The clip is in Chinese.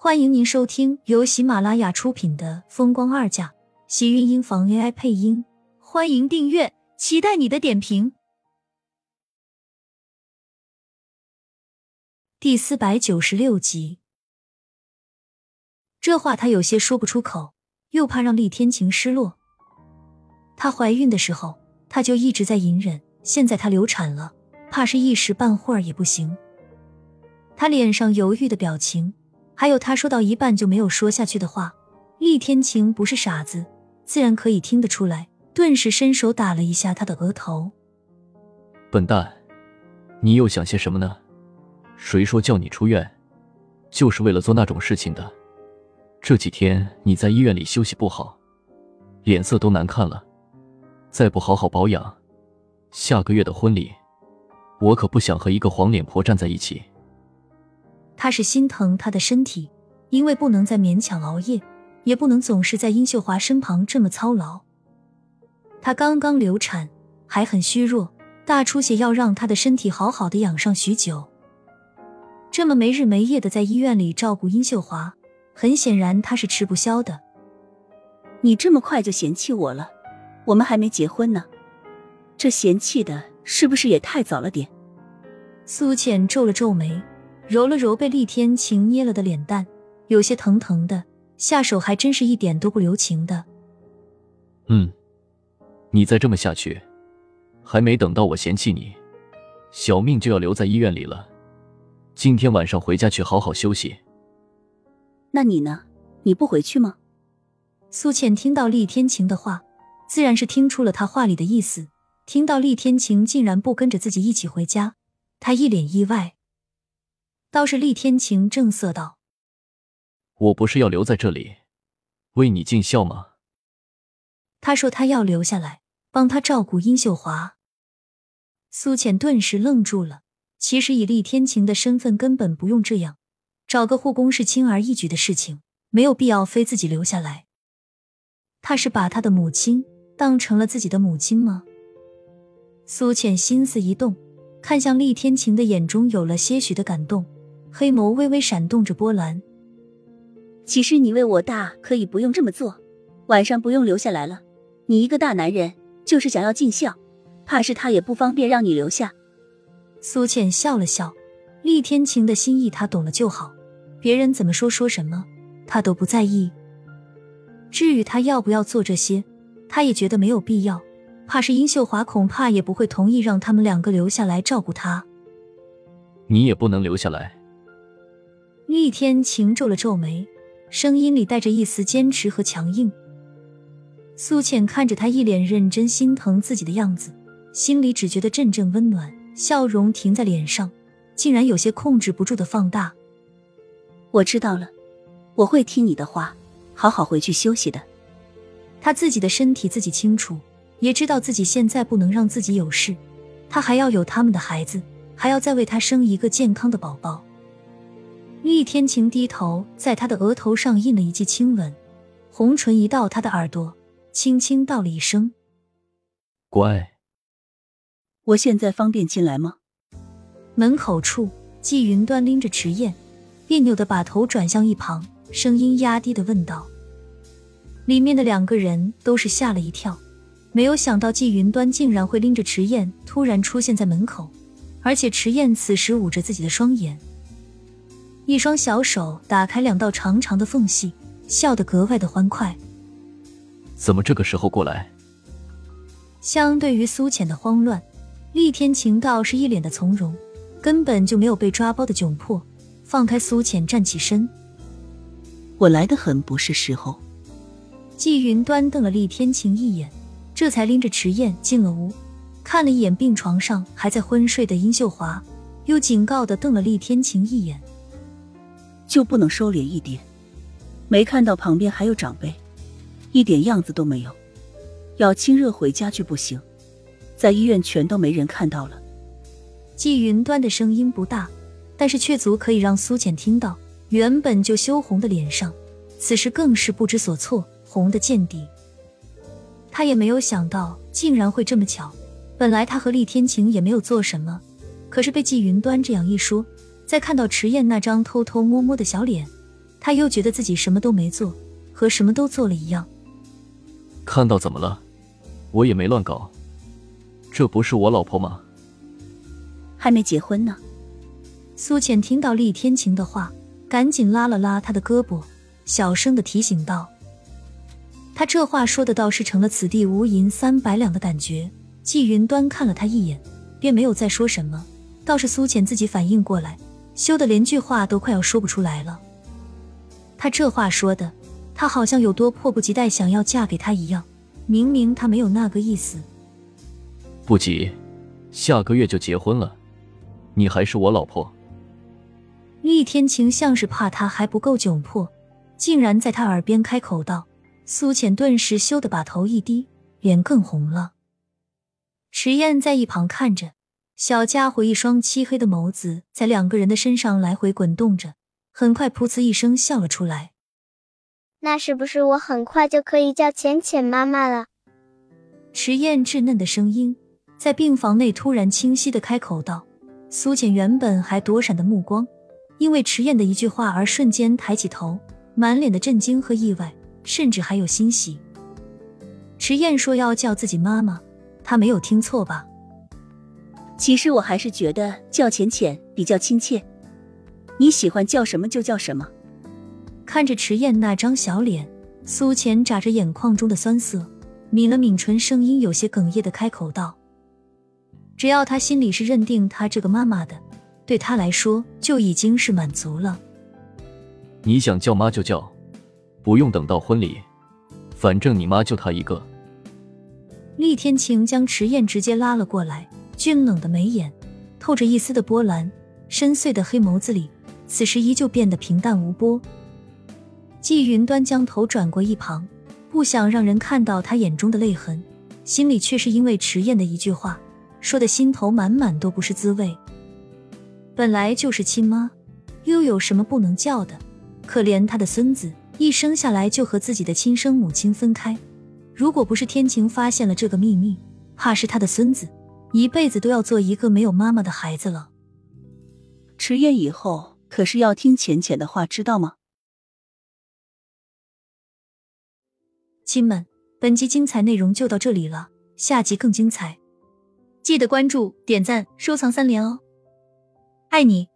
欢迎您收听由喜马拉雅出品的《风光二嫁》，喜运音房 AI 配音。欢迎订阅，期待你的点评。第四百九十六集，这话他有些说不出口，又怕让厉天晴失落。她怀孕的时候，他就一直在隐忍，现在她流产了，怕是一时半会儿也不行。他脸上犹豫的表情。还有他说到一半就没有说下去的话，厉天晴不是傻子，自然可以听得出来，顿时伸手打了一下他的额头。笨蛋，你又想些什么呢？谁说叫你出院，就是为了做那种事情的？这几天你在医院里休息不好，脸色都难看了，再不好好保养，下个月的婚礼，我可不想和一个黄脸婆站在一起。他是心疼他的身体，因为不能再勉强熬夜，也不能总是在殷秀华身旁这么操劳。他刚刚流产，还很虚弱，大出血要让他的身体好好的养上许久。这么没日没夜的在医院里照顾殷秀华，很显然他是吃不消的。你这么快就嫌弃我了？我们还没结婚呢，这嫌弃的是不是也太早了点？苏浅皱了皱眉。揉了揉被厉天晴捏了的脸蛋，有些疼疼的，下手还真是一点都不留情的。嗯，你再这么下去，还没等到我嫌弃你，小命就要留在医院里了。今天晚上回家去好好休息。那你呢？你不回去吗？苏倩听到厉天晴的话，自然是听出了他话里的意思。听到厉天晴竟然不跟着自己一起回家，她一脸意外。倒是厉天晴正色道：“我不是要留在这里为你尽孝吗？”他说他要留下来帮他照顾殷秀华。苏浅顿时愣住了。其实以厉天晴的身份，根本不用这样，找个护工是轻而易举的事情，没有必要非自己留下来。他是把他的母亲当成了自己的母亲吗？苏浅心思一动，看向厉天晴的眼中有了些许的感动。黑眸微微闪动着波澜。其实你为我大，可以不用这么做，晚上不用留下来了。你一个大男人，就是想要尽孝，怕是他也不方便让你留下。苏倩笑了笑，厉天晴的心意他懂了就好，别人怎么说说什么，他都不在意。至于他要不要做这些，他也觉得没有必要，怕是殷秀华恐怕也不会同意让他们两个留下来照顾他。你也不能留下来。厉天晴皱了皱眉，声音里带着一丝坚持和强硬。苏浅看着他一脸认真、心疼自己的样子，心里只觉得阵阵温暖，笑容停在脸上，竟然有些控制不住的放大。我知道了，我会听你的话，好好回去休息的。他自己的身体自己清楚，也知道自己现在不能让自己有事，他还要有他们的孩子，还要再为他生一个健康的宝宝。厉天晴低头，在他的额头上印了一记亲吻，红唇移到他的耳朵，轻轻道了一声：“乖。”我现在方便进来吗？门口处，季云端拎着池燕，别扭的把头转向一旁，声音压低的问道：“里面的两个人都是吓了一跳，没有想到季云端竟然会拎着池燕突然出现在门口，而且池燕此时捂着自己的双眼。”一双小手打开两道长长的缝隙，笑得格外的欢快。怎么这个时候过来？相对于苏浅的慌乱，厉天晴倒是一脸的从容，根本就没有被抓包的窘迫。放开苏浅，站起身。我来的很不是时候。季云端瞪了厉天晴一眼，这才拎着迟燕进了屋，看了一眼病床上还在昏睡的殷秀华，又警告的瞪了厉天晴一眼。就不能收敛一点？没看到旁边还有长辈，一点样子都没有。要亲热回家去不行，在医院全都没人看到了。季云端的声音不大，但是却足可以让苏浅听到。原本就羞红的脸上，此时更是不知所措，红的见底。他也没有想到竟然会这么巧。本来他和厉天晴也没有做什么，可是被季云端这样一说。再看到迟燕那张偷偷摸摸的小脸，他又觉得自己什么都没做，和什么都做了一样。看到怎么了？我也没乱搞，这不是我老婆吗？还没结婚呢。苏浅听到厉天晴的话，赶紧拉了拉他的胳膊，小声的提醒道：“他这话说的倒是成了此地无银三百两的感觉。”季云端看了他一眼，便没有再说什么。倒是苏浅自己反应过来，羞得连句话都快要说不出来了。他这话说的，他好像有多迫不及待想要嫁给他一样。明明他没有那个意思。不急，下个月就结婚了，你还是我老婆。厉天晴像是怕他还不够窘迫，竟然在他耳边开口道。苏浅顿时羞得把头一低，脸更红了。迟燕在一旁看着，小家伙一双漆黑的眸子在两个人的身上来回滚动着，很快噗呲一声笑了出来。那是不是我很快就可以叫浅浅妈妈了？迟燕稚嫩的声音在病房内突然清晰的开口道。苏浅原本还躲闪的目光，因为迟燕的一句话而瞬间抬起头，满脸的震惊和意外，甚至还有欣喜。迟燕说要叫自己妈妈，她没有听错吧？其实我还是觉得叫浅浅比较亲切，你喜欢叫什么就叫什么。看着迟燕那张小脸，苏浅眨着眼眶中的酸涩，抿了抿唇，声音有些哽咽的开口道：“只要他心里是认定他这个妈妈的，对他来说就已经是满足了。你想叫妈就叫，不用等到婚礼，反正你妈就她一个。”厉天晴将迟燕直接拉了过来，俊冷的眉眼透着一丝的波澜，深邃的黑眸子里，此时依旧变得平淡无波。季云端将头转过一旁，不想让人看到他眼中的泪痕，心里却是因为迟燕的一句话，说的心头满满都不是滋味。本来就是亲妈，又有什么不能叫的？可怜他的孙子一生下来就和自己的亲生母亲分开，如果不是天晴发现了这个秘密，怕是他的孙子一辈子都要做一个没有妈妈的孩子了。迟燕以后可是要听浅浅的话，知道吗？亲们，本集精彩内容就到这里了，下集更精彩，记得关注、点赞、收藏三连哦！爱你。